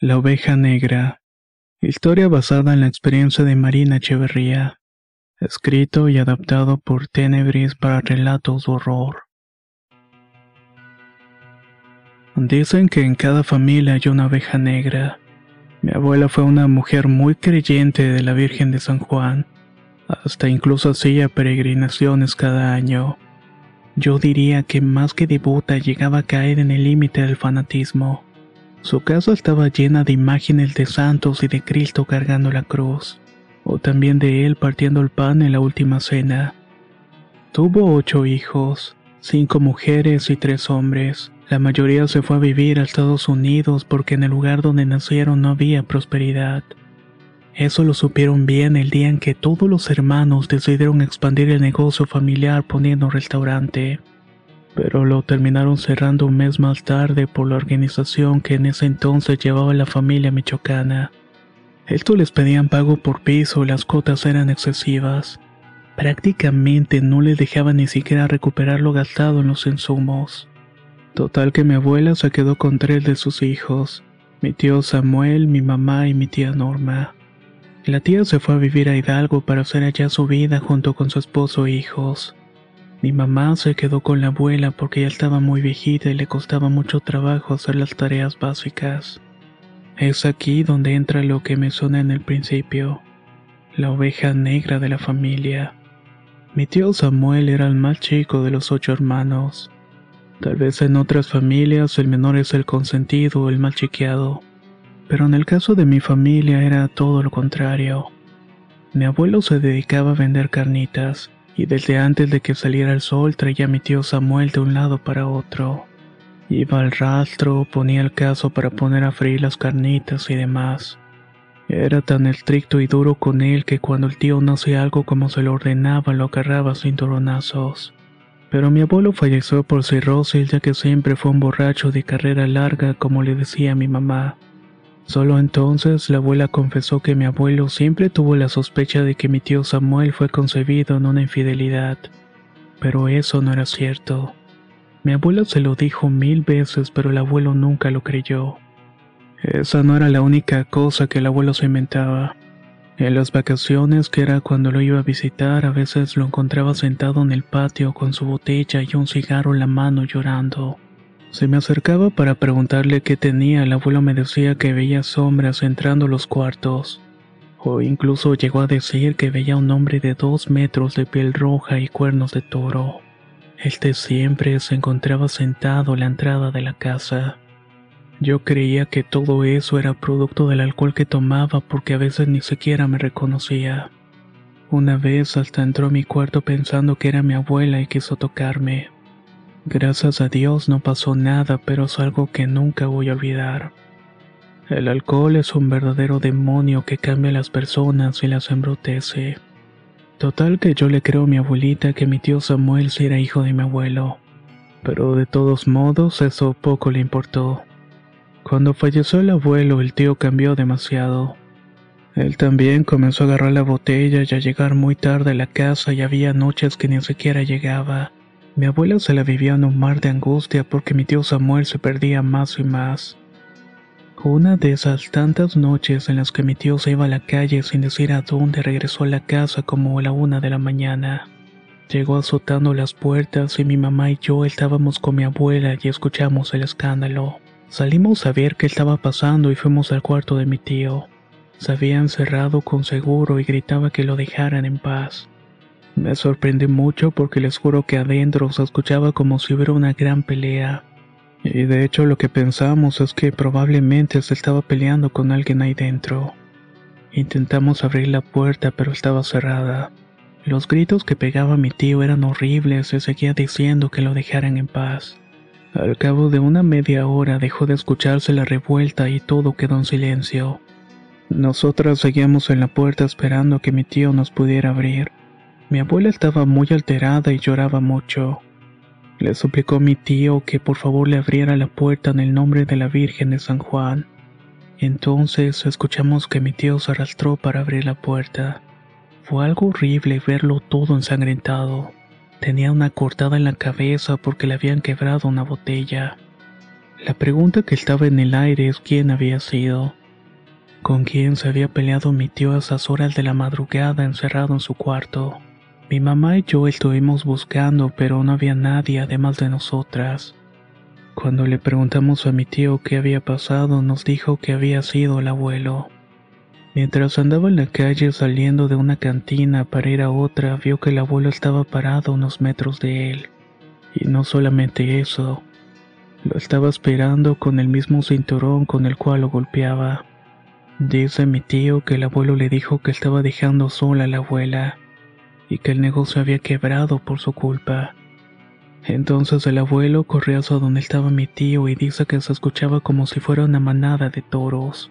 La oveja negra. Historia basada en la experiencia de Marina Echeverría. Escrito y adaptado por Tenebris para relatos de horror. Dicen que en cada familia hay una oveja negra. Mi abuela fue una mujer muy creyente de la Virgen de San Juan. Hasta incluso hacía peregrinaciones cada año. Yo diría que más que devota llegaba a caer en el límite del fanatismo. Su casa estaba llena de imágenes de santos y de Cristo cargando la cruz, o también de él partiendo el pan en la última cena. Tuvo ocho hijos, cinco mujeres y tres hombres. La mayoría se fue a vivir a Estados Unidos porque en el lugar donde nacieron no había prosperidad. Eso lo supieron bien el día en que todos los hermanos decidieron expandir el negocio familiar poniendo restaurante pero lo terminaron cerrando un mes más tarde por la organización que en ese entonces llevaba la familia michoacana. Esto les pedían pago por piso y las cuotas eran excesivas. Prácticamente no les dejaban ni siquiera recuperar lo gastado en los insumos. Total que mi abuela se quedó con tres de sus hijos, mi tío Samuel, mi mamá y mi tía Norma. La tía se fue a vivir a Hidalgo para hacer allá su vida junto con su esposo e hijos. Mi mamá se quedó con la abuela porque ya estaba muy viejita y le costaba mucho trabajo hacer las tareas básicas. Es aquí donde entra lo que me suena en el principio, la oveja negra de la familia. Mi tío Samuel era el más chico de los ocho hermanos. Tal vez en otras familias el menor es el consentido o el mal chiqueado, pero en el caso de mi familia era todo lo contrario. Mi abuelo se dedicaba a vender carnitas y desde antes de que saliera el sol traía a mi tío Samuel de un lado para otro. Iba al rastro, ponía el caso para poner a freír las carnitas y demás. Era tan estricto y duro con él que cuando el tío no hacía algo como se lo ordenaba lo agarraba sin cinturonazos. Pero mi abuelo falleció por cirrosis ya que siempre fue un borracho de carrera larga como le decía mi mamá. Solo entonces la abuela confesó que mi abuelo siempre tuvo la sospecha de que mi tío Samuel fue concebido en una infidelidad. Pero eso no era cierto. Mi abuelo se lo dijo mil veces, pero el abuelo nunca lo creyó. Esa no era la única cosa que el abuelo se inventaba. En las vacaciones, que era cuando lo iba a visitar, a veces lo encontraba sentado en el patio con su botella y un cigarro en la mano llorando. Se me acercaba para preguntarle qué tenía, el abuelo me decía que veía sombras entrando los cuartos. O incluso llegó a decir que veía un hombre de dos metros de piel roja y cuernos de toro. Este siempre se encontraba sentado en la entrada de la casa. Yo creía que todo eso era producto del alcohol que tomaba porque a veces ni siquiera me reconocía. Una vez hasta entró a mi cuarto pensando que era mi abuela y quiso tocarme. Gracias a Dios no pasó nada, pero es algo que nunca voy a olvidar. El alcohol es un verdadero demonio que cambia a las personas y las embrutece. Total que yo le creo a mi abuelita que mi tío Samuel sí era hijo de mi abuelo. Pero de todos modos eso poco le importó. Cuando falleció el abuelo el tío cambió demasiado. Él también comenzó a agarrar la botella y a llegar muy tarde a la casa y había noches que ni siquiera llegaba Mi abuela se la vivía en un mar de angustia porque mi tío Samuel se perdía más y más. Una de esas tantas noches en las que mi tío se iba a la calle sin decir a dónde regresó a la casa como a la una de la mañana. Llegó azotando las puertas y mi mamá y yo estábamos con mi abuela y escuchamos el escándalo. Salimos a ver qué estaba pasando y fuimos al cuarto de mi tío. Se había encerrado con seguro y gritaba que lo dejaran en paz. Me sorprendí mucho porque les juro que adentro se escuchaba como si hubiera una gran pelea. Y de hecho lo que pensamos es que probablemente se estaba peleando con alguien ahí dentro. Intentamos abrir la puerta pero estaba cerrada. Los gritos que pegaba mi tío eran horribles y seguía diciendo que lo dejaran en paz. Al cabo de una media hora dejó de escucharse la revuelta y todo quedó en silencio. Nosotras seguíamos en la puerta esperando que mi tío nos pudiera abrir. Mi abuela estaba muy alterada y lloraba mucho. Le suplicó a mi tío que por favor le abriera la puerta en el nombre de la Virgen de San Juan. Entonces escuchamos que mi tío se arrastró para abrir la puerta. Fue algo horrible verlo todo ensangrentado. Tenía una cortada en la cabeza porque le habían quebrado una botella. La pregunta que estaba en el aire es quién había sido. ¿Con quién se había peleado mi tío a esas horas de la madrugada encerrado en su cuarto? Mi mamá y yo estuvimos buscando, pero no había nadie además de nosotras. Cuando le preguntamos a mi tío qué había pasado, nos dijo que había sido el abuelo. Mientras andaba en la calle saliendo de una cantina para ir a otra, vio que el abuelo estaba parado unos metros de él. Y no solamente eso, lo estaba esperando con el mismo cinturón con el cual lo golpeaba. Dice mi tío que el abuelo le dijo que estaba dejando sola a la abuela y que el negocio había quebrado por su culpa. Entonces el abuelo corrió hacia donde estaba mi tío y dice que se escuchaba como si fuera una manada de toros.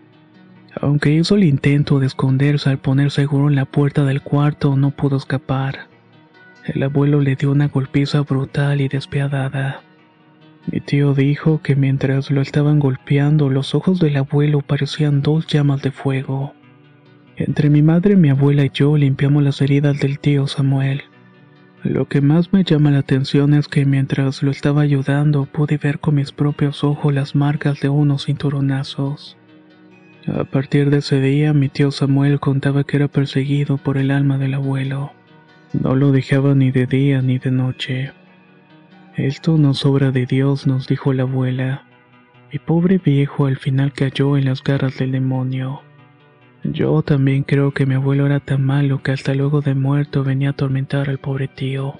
Aunque hizo el intento de esconderse al poner seguro en la puerta del cuarto, no pudo escapar. El abuelo le dio una golpiza brutal y despiadada. Mi tío dijo que mientras lo estaban golpeando, los ojos del abuelo parecían dos llamas de fuego. Entre mi madre, mi abuela y yo limpiamos las heridas del tío Samuel. Lo que más me llama la atención es que mientras lo estaba ayudando pude ver con mis propios ojos las marcas de unos cinturonazos. A partir de ese día mi tío Samuel contaba que era perseguido por el alma del abuelo. No lo dejaba ni de día ni de noche. Esto no sobra de Dios, nos dijo la abuela. Mi pobre viejo al final cayó en las garras del demonio. Yo también creo que mi abuelo era tan malo que hasta luego de muerto venía a atormentar al pobre tío.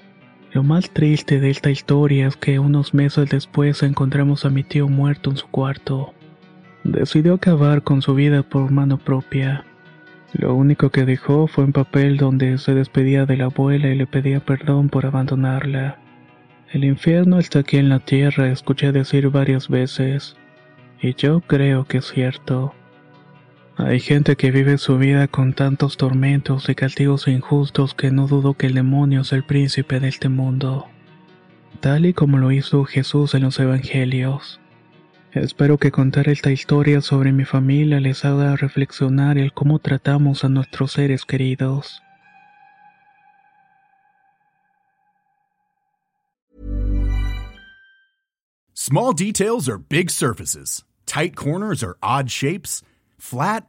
Lo más triste de esta historia es que unos meses después encontramos a mi tío muerto en su cuarto. Decidió acabar con su vida por mano propia. Lo único que dejó fue un papel donde se despedía de la abuela y le pedía perdón por abandonarla. El infierno está aquí en la tierra, escuché decir varias veces, y yo creo que es cierto. Hay gente que vive su vida con tantos tormentos y castigos injustos que no dudo que el demonio es el príncipe de este mundo, tal y como lo hizo Jesús en los Evangelios. Espero que contar esta historia sobre mi familia les haga reflexionar el cómo tratamos a nuestros seres queridos. Small details are big surfaces. Tight corners are odd shapes. Flat,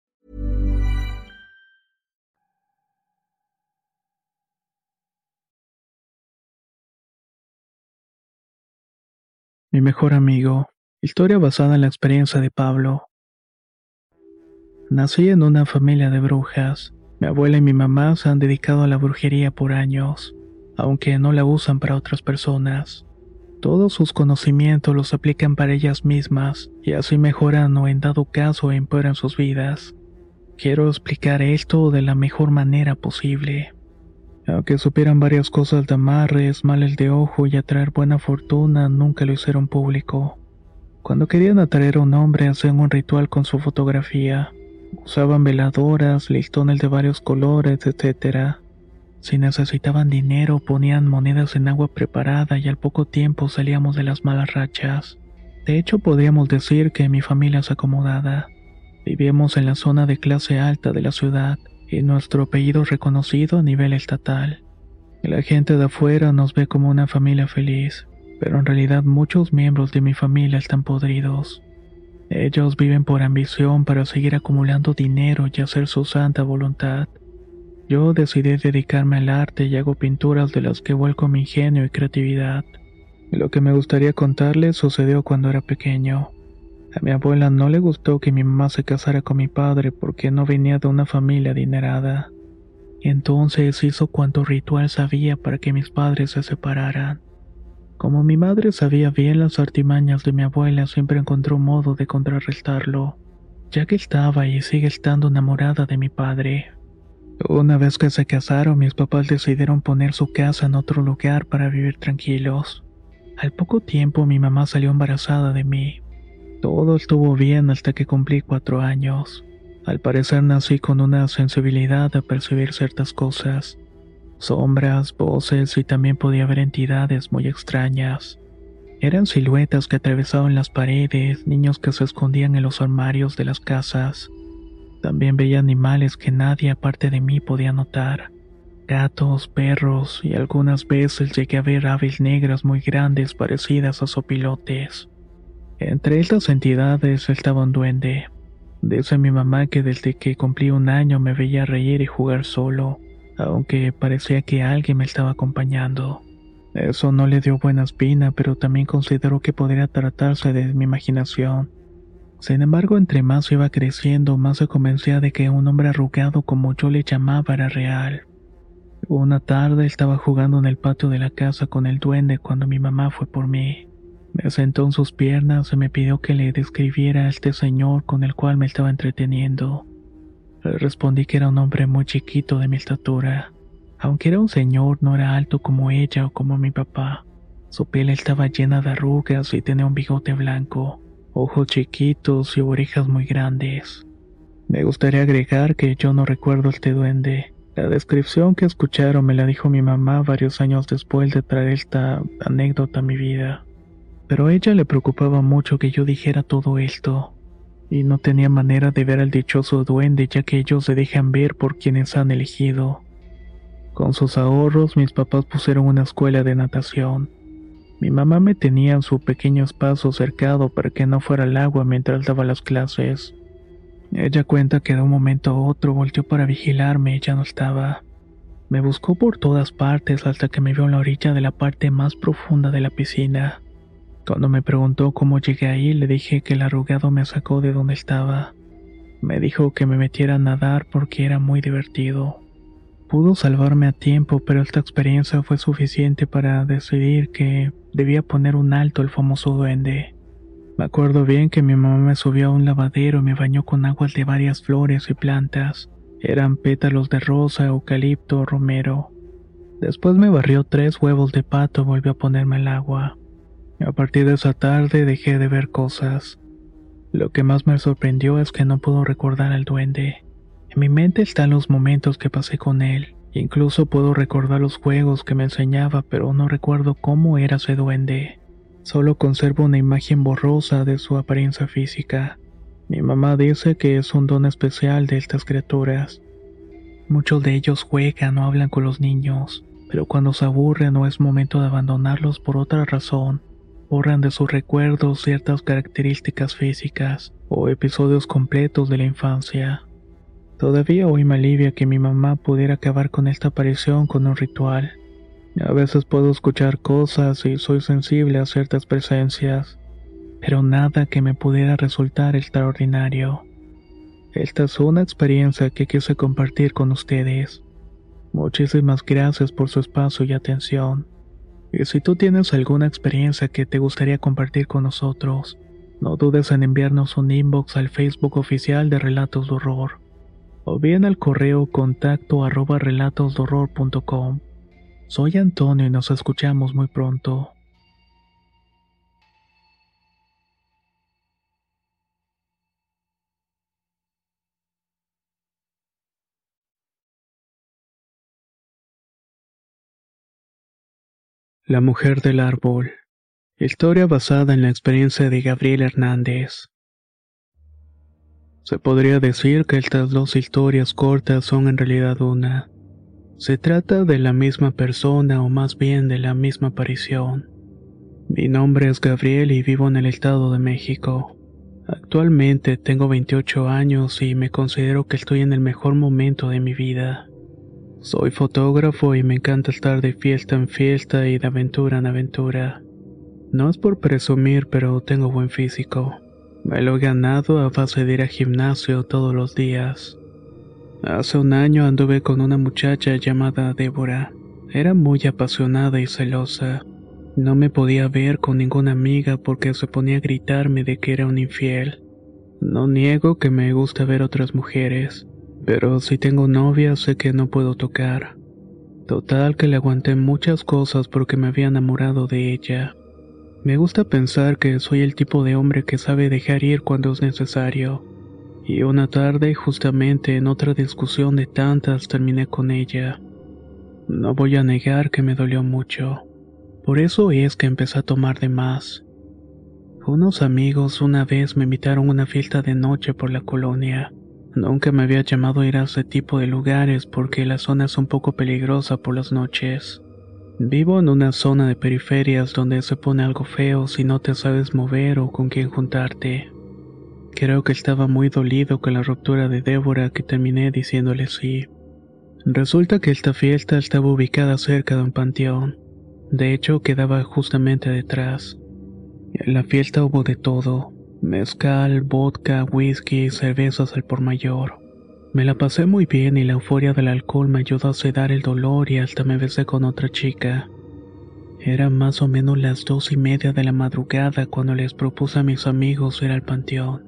Mi mejor amigo. Historia basada en la experiencia de Pablo. Nací en una familia de brujas. Mi abuela y mi mamá se han dedicado a la brujería por años, aunque no la usan para otras personas. Todos sus conocimientos los aplican para ellas mismas y así mejoran o en dado caso empeoran sus vidas. Quiero explicar esto de la mejor manera posible. Aunque supieran varias cosas de amarres, males de ojo y atraer buena fortuna, nunca lo hicieron público. Cuando querían atraer a un hombre hacían un ritual con su fotografía. Usaban veladoras, listones de varios colores, etc. Si necesitaban dinero, ponían monedas en agua preparada y al poco tiempo salíamos de las malas rachas. De hecho, podríamos decir que mi familia es acomodada. Vivíamos en la zona de clase alta de la ciudad y nuestro apellido reconocido a nivel estatal. La gente de afuera nos ve como una familia feliz, pero en realidad muchos miembros de mi familia están podridos. Ellos viven por ambición para seguir acumulando dinero y hacer su santa voluntad. Yo decidí dedicarme al arte y hago pinturas de las que vuelco mi ingenio y creatividad. Lo que me gustaría contarles sucedió cuando era pequeño. A mi abuela no le gustó que mi mamá se casara con mi padre porque no venía de una familia adinerada. Entonces hizo cuanto ritual sabía para que mis padres se separaran. Como mi madre sabía bien las artimañas de mi abuela, siempre encontró modo de contrarrestarlo, ya que estaba y sigue estando enamorada de mi padre. Una vez que se casaron, mis papás decidieron poner su casa en otro lugar para vivir tranquilos. Al poco tiempo mi mamá salió embarazada de mí. Todo estuvo bien hasta que cumplí cuatro años. Al parecer nací con una sensibilidad a percibir ciertas cosas. Sombras, voces y también podía ver entidades muy extrañas. Eran siluetas que atravesaban las paredes, niños que se escondían en los armarios de las casas. También veía animales que nadie aparte de mí podía notar. Gatos, perros y algunas veces llegué a ver aves negras muy grandes parecidas a sopilotes. Entre estas entidades estaba un duende. Dice mi mamá que desde que cumplí un año me veía reír y jugar solo, aunque parecía que alguien me estaba acompañando. Eso no le dio buena espina, pero también consideró que podría tratarse de mi imaginación. Sin embargo, entre más iba creciendo, más se convencía de que un hombre arrugado como yo le llamaba era real. Una tarde estaba jugando en el patio de la casa con el duende cuando mi mamá fue por mí. Me sentó en sus piernas y me pidió que le describiera a este señor con el cual me estaba entreteniendo. Le respondí que era un hombre muy chiquito de mi estatura. Aunque era un señor, no era alto como ella o como mi papá. Su piel estaba llena de arrugas y tenía un bigote blanco ojos chiquitos y orejas muy grandes. Me gustaría agregar que yo no recuerdo este duende. La descripción que escucharon me la dijo mi mamá varios años después de traer esta anécdota a mi vida. Pero a ella le preocupaba mucho que yo dijera todo esto, y no tenía manera de ver al dichoso duende ya que ellos se dejan ver por quienes han elegido. Con sus ahorros mis papás pusieron una escuela de natación. Mi mamá me tenía en su pequeño espacio cercado para que no fuera al agua mientras daba las clases. Ella cuenta que de un momento a otro volteó para vigilarme y ya no estaba. Me buscó por todas partes hasta que me vio en la orilla de la parte más profunda de la piscina. Cuando me preguntó cómo llegué ahí, le dije que el arrugado me sacó de donde estaba. Me dijo que me metiera a nadar porque era muy divertido. Pudo salvarme a tiempo, pero esta experiencia fue suficiente para decidir que debía poner un alto al famoso duende. Me acuerdo bien que mi mamá me subió a un lavadero y me bañó con aguas de varias flores y plantas. Eran pétalos de rosa, eucalipto, romero. Después me barrió tres huevos de pato y volvió a ponerme el agua. A partir de esa tarde dejé de ver cosas. Lo que más me sorprendió es que no puedo recordar al duende. En mi mente están los momentos que pasé con él. Incluso puedo recordar los juegos que me enseñaba, pero no recuerdo cómo era ese duende. Solo conservo una imagen borrosa de su apariencia física. Mi mamá dice que es un don especial de estas criaturas. Muchos de ellos juegan o hablan con los niños, pero cuando se aburren o es momento de abandonarlos por otra razón, borran de sus recuerdos ciertas características físicas o episodios completos de la infancia. Todavía hoy me alivia que mi mamá pudiera acabar con esta aparición con un ritual. A veces puedo escuchar cosas y soy sensible a ciertas presencias. pero nada que me pudiera resultar extraordinario. Esta es una experiencia que quise compartir con ustedes. Muchísimas gracias por su espacio y atención. Y si tú tienes alguna experiencia que te gustaría compartir con nosotros, no dudes en enviarnos un inbox al Facebook oficial de Relatos de Horror o bien al correo contacto arroba relatosdorror.com. Soy Antonio y nos escuchamos muy pronto. La mujer del árbol. Historia basada en la experiencia de Gabriel Hernández. Se podría decir que estas dos historias cortas son en realidad una. Se trata de la misma persona o más bien de la misma aparición. Mi nombre es Gabriel y vivo en el Estado de México. Actualmente tengo 28 años y me considero que estoy en el mejor momento de mi vida. Soy fotógrafo y me encanta estar de fiesta en fiesta y de aventura en aventura. No es por presumir, pero tengo buen físico. Me lo he ganado a base de ir al gimnasio todos los días. Hace un año anduve con una muchacha llamada Débora. Era muy apasionada y celosa. No me podía ver con ninguna amiga porque se ponía a gritarme de que era un infiel. No niego que me gusta ver otras mujeres, pero si tengo novia sé que no puedo tocar. Total que le aguanté muchas cosas porque me había enamorado de ella. Me gusta pensar que soy el tipo de hombre que sabe dejar ir cuando es necesario. Y una tarde, justamente en otra discusión de tantas, terminé con ella. No voy a negar que me dolió mucho. Por eso es que empecé a tomar de más. Unos amigos una vez me invitaron a una fiesta de noche por la colonia. Nunca me había llamado a ir a ese tipo de lugares porque la zona es un poco peligrosa por las noches. Vivo en una zona de periferias donde se pone algo feo si no te sabes mover o con quién juntarte. Creo que estaba muy dolido con la ruptura de Débora que terminé diciéndole sí. Resulta que esta fiesta estaba ubicada cerca de un panteón. De hecho, quedaba justamente detrás. En la fiesta hubo de todo. Mezcal, vodka, whisky, cervezas al por mayor. Me la pasé muy bien y la euforia del alcohol me ayudó a sedar el dolor y hasta me besé con otra chica. Era más o menos las dos y media de la madrugada cuando les propuse a mis amigos ir al panteón.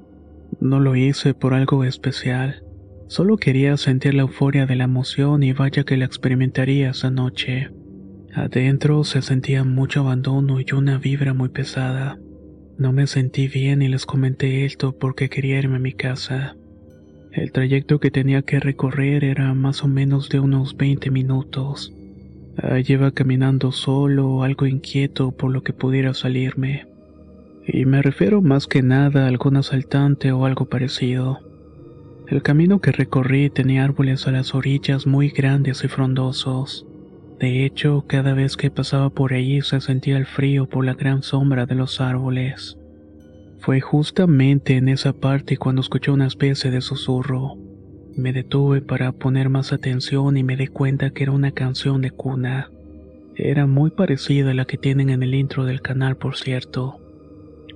No lo hice por algo especial. Solo quería sentir la euforia de la emoción y vaya que la experimentaría esa noche. Adentro se sentía mucho abandono y una vibra muy pesada. No me sentí bien y les comenté esto porque quería irme a mi casa. El trayecto que tenía que recorrer era más o menos de unos 20 minutos. Allí iba caminando solo, algo inquieto por lo que pudiera salirme. Y me refiero más que nada a algún asaltante o algo parecido. El camino que recorrí tenía árboles a las orillas muy grandes y frondosos. De hecho, cada vez que pasaba por allí se sentía el frío por la gran sombra de los árboles. Fue justamente en esa parte cuando escuché una especie de susurro. Me detuve para poner más atención y me di cuenta que era una canción de cuna. Era muy parecida a la que tienen en el intro del canal, por cierto.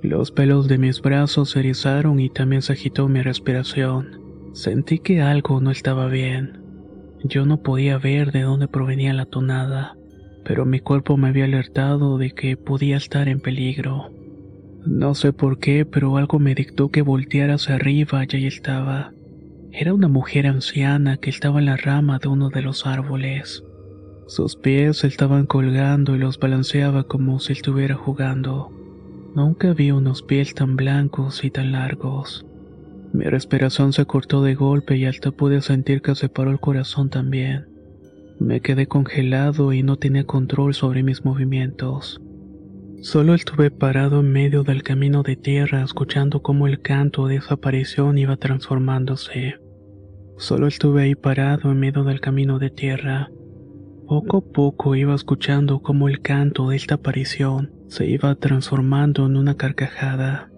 Los pelos de mis brazos se erizaron y también se agitó mi respiración. Sentí que algo no estaba bien. Yo no podía ver de dónde provenía la tonada, pero mi cuerpo me había alertado de que podía estar en peligro. No sé por qué, pero algo me dictó que volteara hacia arriba y ahí estaba. Era una mujer anciana que estaba en la rama de uno de los árboles. Sus pies estaban colgando y los balanceaba como si estuviera jugando. Nunca vi unos pies tan blancos y tan largos. Mi respiración se cortó de golpe y hasta pude sentir que se paró el corazón también. Me quedé congelado y no tenía control sobre mis movimientos. Solo estuve parado en medio del camino de tierra escuchando cómo el canto de esa aparición iba transformándose. Solo estuve ahí parado en medio del camino de tierra. Poco a poco iba escuchando cómo el canto de esta aparición se iba transformando en una carcajada.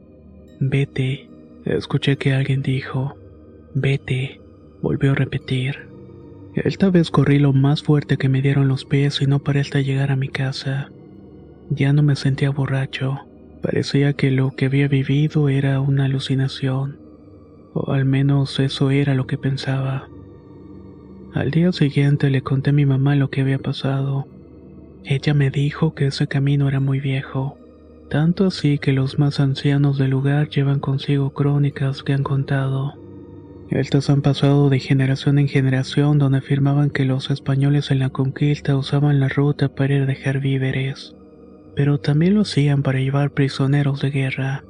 Vete, escuché que alguien dijo. Vete, volvió a repetir. Esta vez corrí lo más fuerte que me dieron los pies y no paré hasta llegar a mi casa. Ya no me sentía borracho, Parecía que lo que había vivido era una alucinación, o al menos eso era lo que pensaba. Al día siguiente le conté a mi mamá lo que había pasado. Ella me dijo que ese camino era muy viejo, tanto así que los más ancianos del lugar llevan consigo crónicas que han contado. Estas han pasado de generación en generación donde afirmaban que los españoles en la conquista usaban la ruta para ir a dejar víveres, pero también lo hacían para llevar prisioneros de guerra.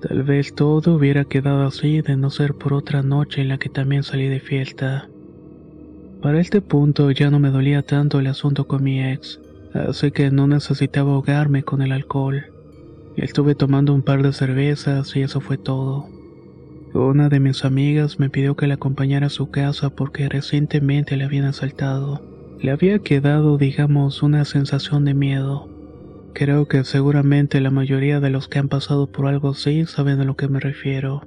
Tal vez todo hubiera quedado así de no ser por otra noche en la que también salí de fiesta. Para este punto ya no me dolía tanto el asunto con mi ex, así que no necesitaba ahogarme con el alcohol. Estuve tomando un par de cervezas y eso fue todo. Una de mis amigas me pidió que la acompañara a su casa porque recientemente le habían asaltado. Le había quedado, digamos, una sensación de miedo. Creo que seguramente la mayoría de los que han pasado por algo así saben a lo que me refiero.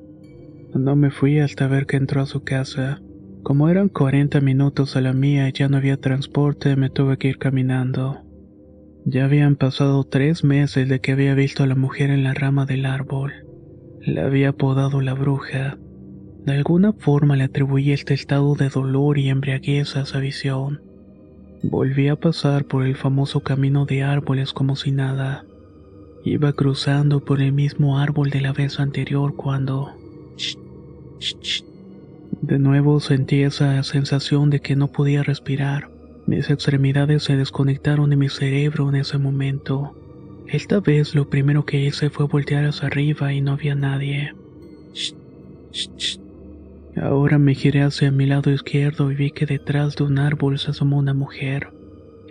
No me fui hasta ver que entró a su casa. Como eran 40 minutos a la mía y ya no había transporte, me tuve que ir caminando. Ya habían pasado tres meses de que había visto a la mujer en la rama del árbol. La había apodado la bruja. De alguna forma le atribuí este estado de dolor y embriaguez a esa visión. Volví a pasar por el famoso camino de árboles como si nada. Iba cruzando por el mismo árbol de la vez anterior cuando... De nuevo sentí esa sensación de que no podía respirar. Mis extremidades se desconectaron de mi cerebro en ese momento. Esta vez lo primero que hice fue voltear hacia arriba y no había nadie. Ahora me giré hacia mi lado izquierdo y vi que detrás de un árbol se asomó una mujer.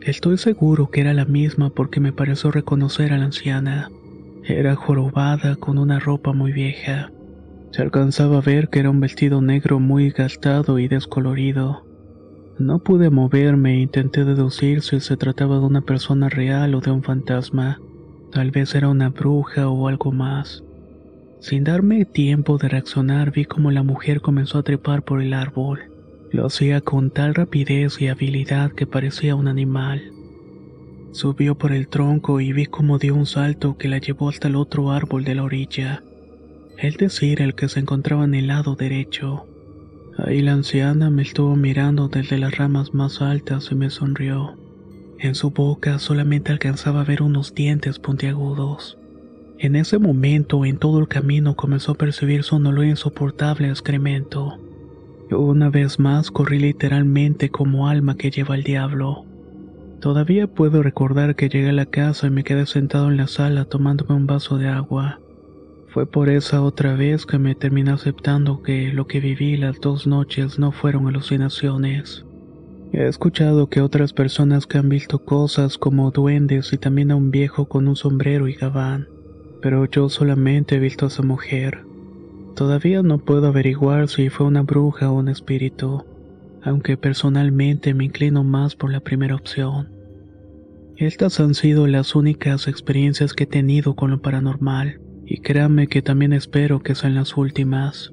Estoy seguro que era la misma porque me pareció reconocer a la anciana. Era jorobada con una ropa muy vieja. Se alcanzaba a ver que era un vestido negro muy gastado y descolorido. No pude moverme e intenté deducir si se trataba de una persona real o de un fantasma. Tal vez era una bruja o algo más. Sin darme tiempo de reaccionar vi como la mujer comenzó a trepar por el árbol. Lo hacía con tal rapidez y habilidad que parecía un animal. Subió por el tronco y vi como dio un salto que la llevó hasta el otro árbol de la orilla, es decir, el que se encontraba en el lado derecho. Ahí la anciana me estuvo mirando desde las ramas más altas y me sonrió. En su boca solamente alcanzaba a ver unos dientes puntiagudos. En ese momento, en todo el camino comenzó a percibir su olor insoportable excremento. Una vez más corrí literalmente como alma que lleva el diablo. Todavía puedo recordar que llegué a la casa y me quedé sentado en la sala tomándome un vaso de agua. Fue por esa otra vez que me terminé aceptando que lo que viví las dos noches no fueron alucinaciones. He escuchado que otras personas que han visto cosas como duendes y también a un viejo con un sombrero y gabán, pero yo solamente he visto a esa mujer. Todavía no puedo averiguar si fue una bruja o un espíritu, aunque personalmente me inclino más por la primera opción. Estas han sido las únicas experiencias que he tenido con lo paranormal. Y créame que también espero que sean las últimas.